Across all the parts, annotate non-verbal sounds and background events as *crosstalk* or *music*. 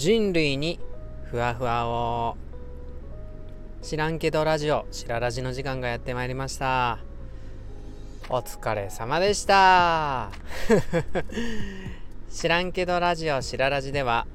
人類にふわふわを。知らんけどラジオしらラジの時間がやってまいりました。お疲れ様でした。*laughs* 知らんけどラジオしらラジでは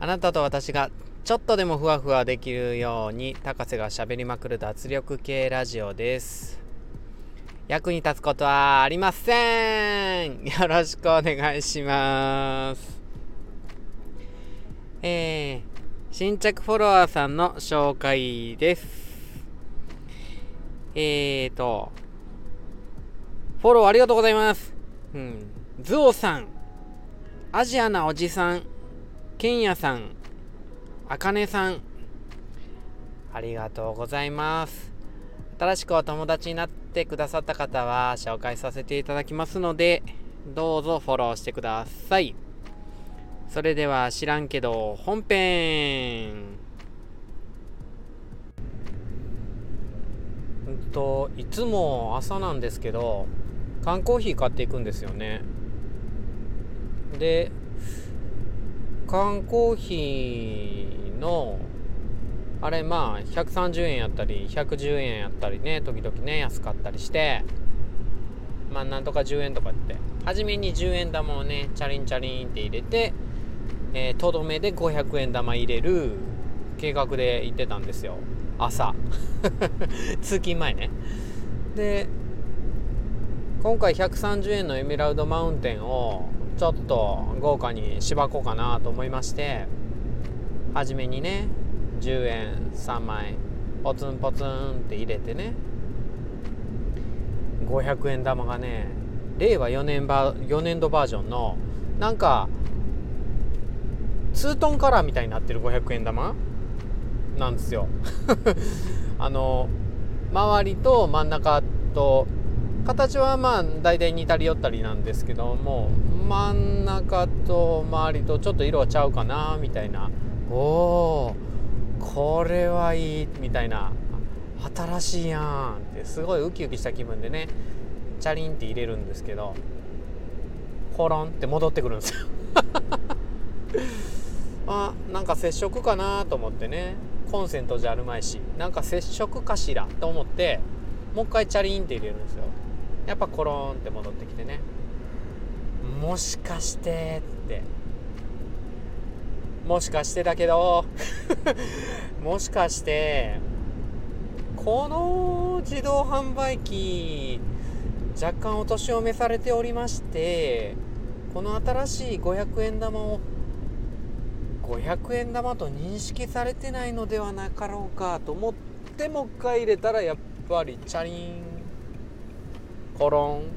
あなたと私がちょっとでもふわふわできるように高瀬がしゃべりまくる脱力系ラジオです。役に立つことはありません。よろしくお願いします。えー、新着フォロワーさんの紹介です。えーと、フォローありがとうございます。うん。ズオさん、アジアなおじさん、ケンヤさん、あかねさん、ありがとうございます。新しくお友達になってくださった方は紹介させていただきますので、どうぞフォローしてください。それでは知らんけど本編。うんといつも朝なんですけど缶コーヒー買っていくんですよね。で缶コーヒーのあれまあ130円やったり110円やったりね時々ね安かったりしてまあなんとか10円とかって。初めに10円玉をねチャリンチャリンって入れてえー、とどめで500円玉入れる計画で行ってたんですよ。朝。*laughs* 通勤前ね。で今回130円のエメラルドマウンテンをちょっと豪華にしばこうかなと思いまして初めにね10円3枚ポツンポツンって入れてね500円玉がね令和4年バ4年度バージョンのなんかツートンカラーみたいになってる500円玉なんですよ。*laughs* あの周りと真ん中と形はまあ大体似たり寄ったりなんですけども真ん中と周りとちょっと色はちゃうかなみたいな。おおこれはいいみたいな。新しいやんってすごいウキウキした気分でねチャリンって入れるんですけどホロンって戻ってくるんですよ。あなんか接触かなと思ってね。コンセントじゃあるまいしなんか接触かしらと思ってもう一回チャリンって入れるんですよ。やっぱコロンって戻ってきてね。もしかしてって。もしかしてだけど。*laughs* もしかして。この自動販売機若干お年を召されておりましてこの新しい500円玉を500円玉と認識されてないのではなかろうかと思ってもう一回入れたらやっぱりチャリンコロン。*laughs*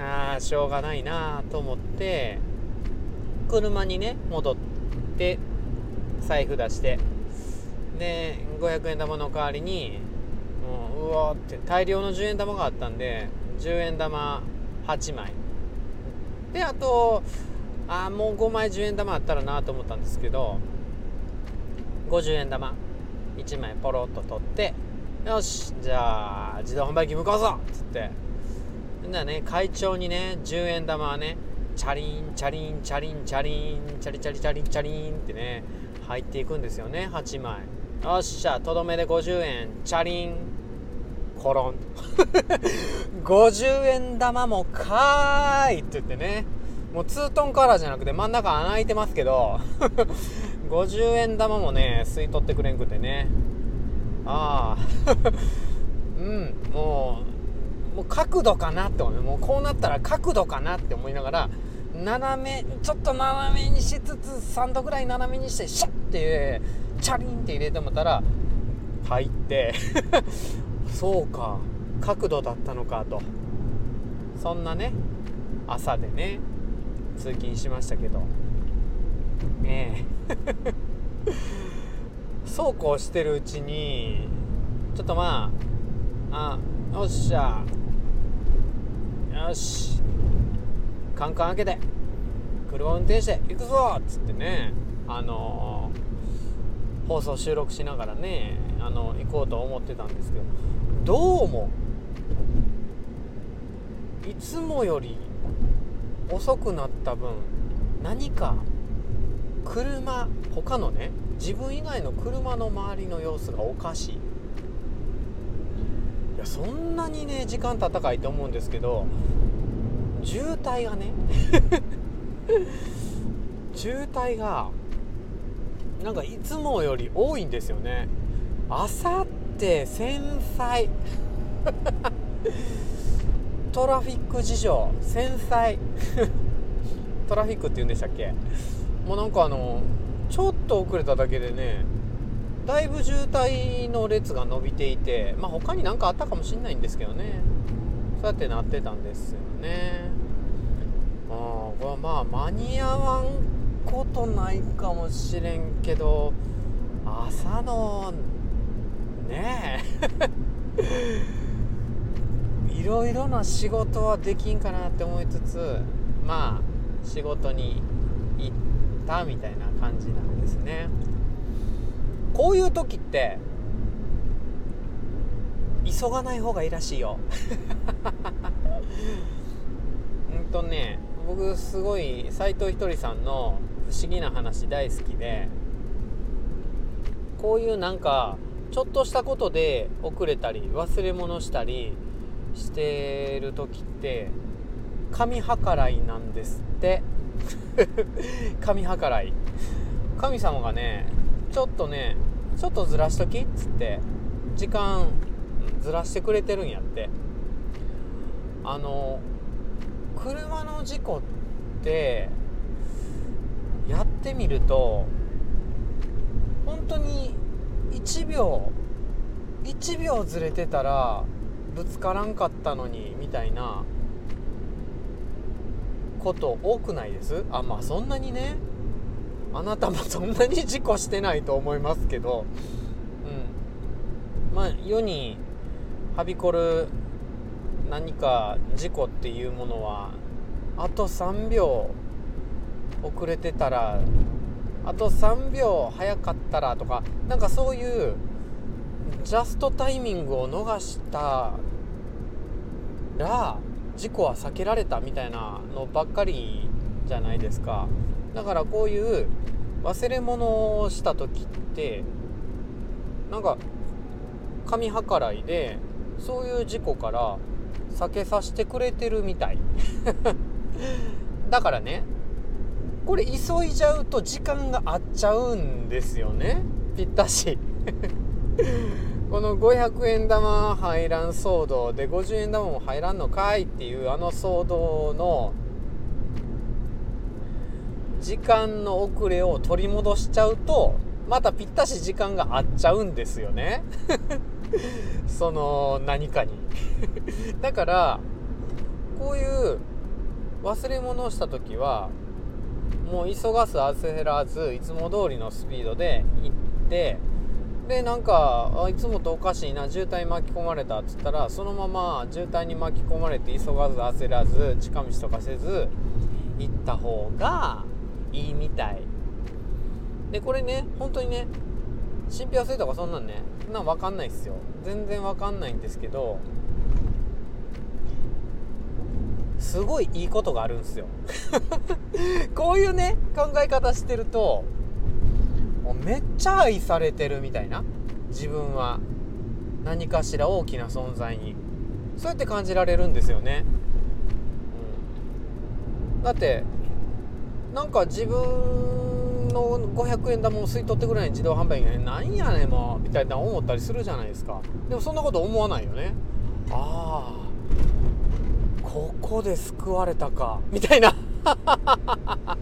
ああしょうがないなと思って車にね戻って財布出して。で500円玉の代わりにもううわって大量の10円玉があったんで10円玉8枚。であとああもう5枚10円玉あったらなと思ったんですけど50円玉1枚ポロッと取ってよしじゃあ自動販売機向かうぞっつって。じゃあね快調にね10円玉はねチャリンチャリンチャリンチャリンチャリチャリチャリンチャリンってね入っていくんですよね8枚。よっしゃとどめで50円チャリンコロン。*laughs* 50円玉もかーいって言ってね。もうツートンカラーじゃなくて真ん中穴開いてますけど *laughs* 50円玉もね吸い取ってくれんくてね。ああ。*laughs* うんもうもう角度かなって思う。もうこうなったら角度かなって思いながら斜めちょっと斜めにしつつ3度ぐらい斜めにしてシャッてチャリンって入れてもたら入って *laughs* そうか角度だったのかと。そんなね朝でね。通勤しましたけど。ねえ。*laughs* そうこうしてるうちにちょっとまああよっしゃ。よし。カンカン開けて。車運転して行くぞ。っつってねあのー、放送収録しながらねあの行こうと思ってたんですけど。どうもいつもより遅くなった分何か車他のね自分以外の車の周りの様子がおかしい。いやそんなにね時間経ったかいと思うんですけど渋滞がね *laughs* 渋滞がなんかいつもより多いんですよね。あさって繊細トラフィック事情繊細。トラフィックって言うんでしたっけ？もうなんかあのちょっと遅れただけでねだいぶ渋滞の列が伸びていてまあ他に何かあったかもしんないんですけどね。そうやってなってたんですよね。あこれはまあ間に合わんことないかもしれんけど朝のね。えいろいろな仕事はできんかなって思いつつまあ仕事に行ったみたいな感じなんですね。こういう時って急がない方がいいらしいよ。*laughs* うんとね僕すごい斎藤ひとりさんの不思議な話大好きでこういうなんかちょっとしたことで遅れたり忘れ物したりしてる時って神計らいなんですって。*laughs* 神計らい。神様がねちょっとねちょっとずらしときっつって時間ずらしてくれてるんやって。あの車の事故ってやってみると本当に1秒1秒ずれてたらぶつからんかったのにみたいなこと多くないです？あまあそんなにね。あなたも *laughs* そんなに事故してないと思いますけど。うん。まあ世にはびこる何か事故っていうものはあと3秒遅れてたらあと3秒早かったらとかなんかそういうジャストタイミングを逃したら事故は避けられたみたいなのばっかりじゃないですか。だからこういう忘れ物をした時ってなんか神計らいでそういう事故から避けさせてくれてるみたい。*laughs* だからねこれ急いじゃうと時間が合っちゃうんですよね。ぴったし。*laughs* この500円玉入らん騒動で50円玉も入らんのかいっていうあの騒動の時間の遅れを取り戻しちゃうとまたぴったし時間が合っちゃうんですよね。*laughs* その何かに。*laughs* だからこういう忘れ物をした時はもう急がず焦らずいつも通りのスピードで行ってでなんかいつもとおかしいな渋滞巻き込まれたっつったらそのまま渋滞に巻き込まれて急がず焦らず近道とかせず行った方がいいみたい。でこれね本当にね信憑性とかそんなんねなん分かんないっすよ。全然分かんないんですけどすごいいいことがあるんすよ。*laughs* こういうね考え方してるともうめっちゃ愛されてるみたいな。自分は。何かしら大きな存在に。そうやって感じられるんですよね、うん、だってなんか自分の500円玉を吸い取ってくらいに自動販売機ねなんやねんもう。みたいな思ったりするじゃないですか。でもそんなこと思わないよね。ああ。ここで救われたか。みたいな。*laughs*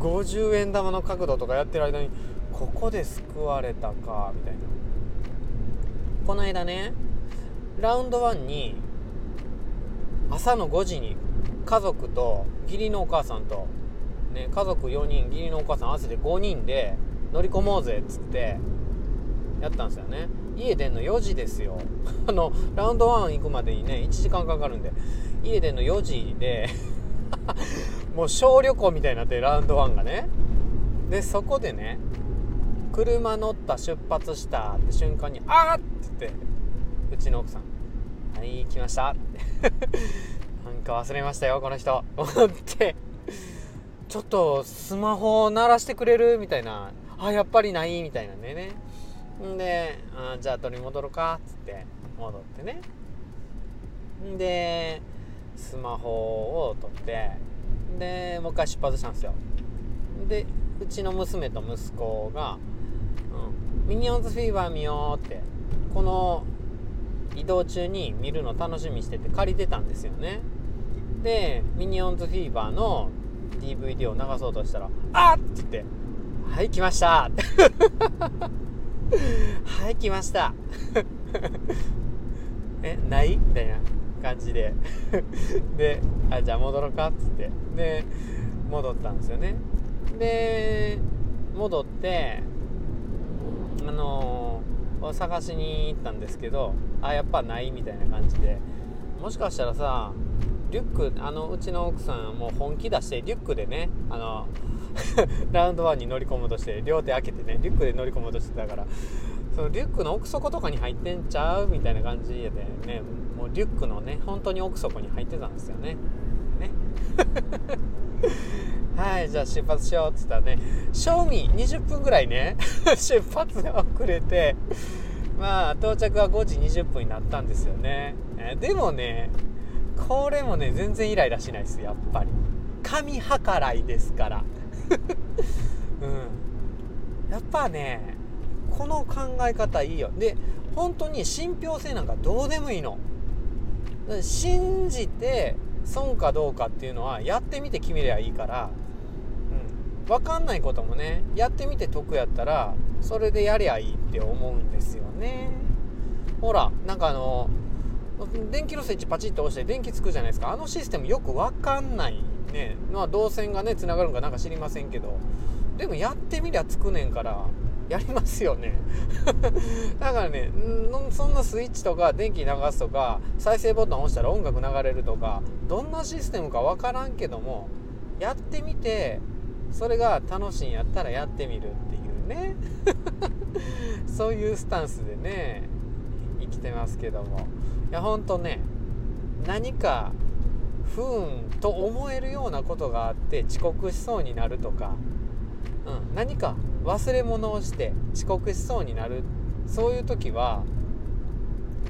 50円玉の角度とかやってる間にここで救われたかみたいな。この間ねラウンド1に朝の5時に家族と義理のお母さんと、ね、家族4人義理のお母さん合わせて5人で乗り込もうぜっつってやったんですよね。家出んの4時ですよ。*laughs* あのラウンド1行くまでにね1時間かかるんで家出んの4時でもう小旅行みたいになってラウンド1がね。でそこでね車乗った出発したって瞬間に「あっ!」って言ってうちの奥さん「はい来ました」っ *laughs* てなんか忘れましたよこの人。思ってちょっとスマホを鳴らしてくれるみたいな。あやっぱりないみたいなんでね。んであじゃあ取り戻ろうかっつって戻ってね。でスマホを取ってでもう一回出発したんですよ。でうちの娘と息子が「うん、ミニオンズフィーバー見よう」ってこの移動中に見るの楽しみにしてて借りてたんですよね。でミニオンズフィーバーの DVD を流そうとしたら「あっ!」って言って「はい来ました」*laughs* はい来ました！*laughs* えない？みたいな。感じで。*laughs* であじゃあ戻ろうかっつって。で戻ったんですよね。で戻ってあのー、探しに行ったんですけどあやっぱないみたいな感じで。もしかしたらさリュックあのうちの奥さんもう本気出してリュックでねあの *laughs* ラウンドワンに乗り込もうとして両手開けてねリュックで乗り込もうとしてたからそのリュックの奥底とかに入ってんちゃうみたいな感じでね。もうリュックのね本当に奥底に入ってたんですよね。ね。*laughs* はいじゃあ出発しようっつったらね賞味20分ぐらいね *laughs* 出発が遅れてまあ到着は5時20分になったんですよね、えでもねこれもね全然イライラしないですやっぱり。神計らいですから。*laughs* うん。やっぱねこの考え方いいよ。で本当に信憑性なんかどうでもいいの。信じて損かどうかっていうのはやってみて決めりゃいいから、うん、分かんないこともねやってみて得やったらそれでやりゃいいって思うんですよね。ほらなんかあの電気のスイッチパチッと押して電気つくじゃないですか。あのシステムよく分かんないね。まあ導線がねつながるんかなんか知りませんけど。でもやってみりゃつくねんからやりますよね。*laughs* だからねそんなスイッチとか電気流すとか再生ボタン押したら音楽流れるとかどんなシステムか分からんけどもやってみてそれが楽しいんやったらやってみるっていうね。*laughs* そういうスタンスでね生きてますけども。いやほんとね何か不運と思えるようなことがあって遅刻しそうになるとか、うん、何か忘れ物をして遅刻しそうになる。そういう時は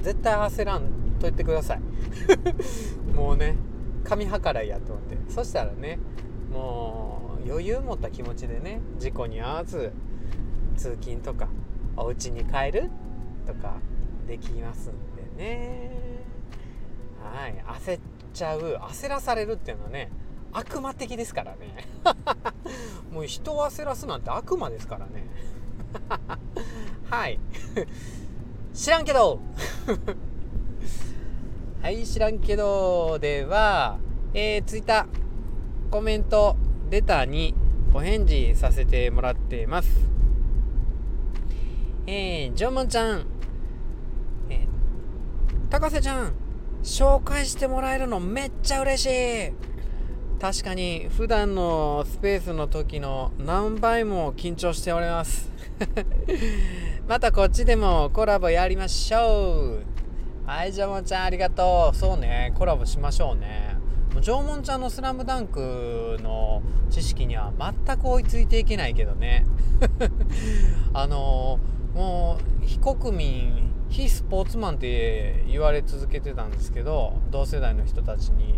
絶対焦らんと言ってください。*laughs* もうね神計らいやと思って。そしたらねもう余裕持った気持ちでね事故に遭わず通勤とかお家に帰る？とかできますんでね。はい焦っちゃう。焦らされるっていうのはね悪魔的ですからね。*laughs* もう人を焦らすなんて悪魔ですからね。*laughs* はい。知らんけど。*laughs* はい知らんけどではえー、ツイッターコメントレターにお返事させてもらっています。えー、ジョモンちゃん。えー、高瀬ちゃん紹介してもらえるのめっちゃ嬉しい。確かに普段のスペースの時の何倍も緊張しております。*laughs* またこっちでもコラボやりましょう。はいジョモンちゃんありがとう。そうねコラボしましょうね。縄文ちゃんの「スラムダンクの知識には全く追いついていけないけどね。*laughs* あのもう非国民非スポーツマンって言われ続けてたんですけど同世代の人たちに。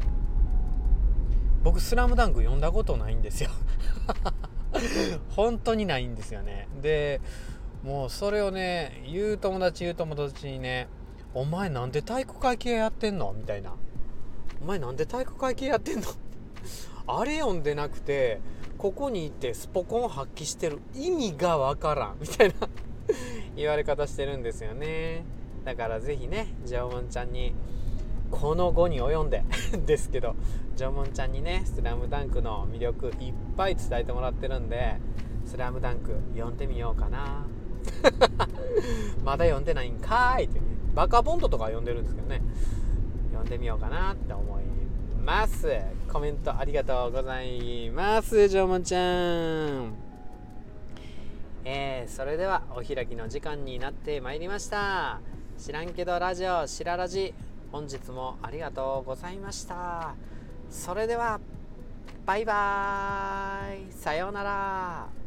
僕「スラムダンク読んだことないんですよ。*laughs* 本当にないんですよね。でもうそれをね言う友達言う友達にね「お前なんで体育会系やってんの?」みたいな「お前なんで体育会系やってんの? *laughs*」あれ読んでなくてここに行ってスポコン発揮してる。意味がわからん。みたいな。*laughs* 言われ方してるんですよね。だから是非ねジャオモンちゃんにこの後に及んで *laughs* ですけど縄文ちゃんにね「スラムダンクの魅力いっぱい伝えてもらってるんで「スラムダンク読んでみようかな。*laughs* まだ読んでないんかいってね。バカボンドとか読んでるんですけどね。読んでみようかなって思います。コメントありがとうございます縄文ちゃん。えー、それではお開きの時間になってまいりました。知らんけどラジオしららじ。本日もありがとうございました。それではバイバーイ。さようなら。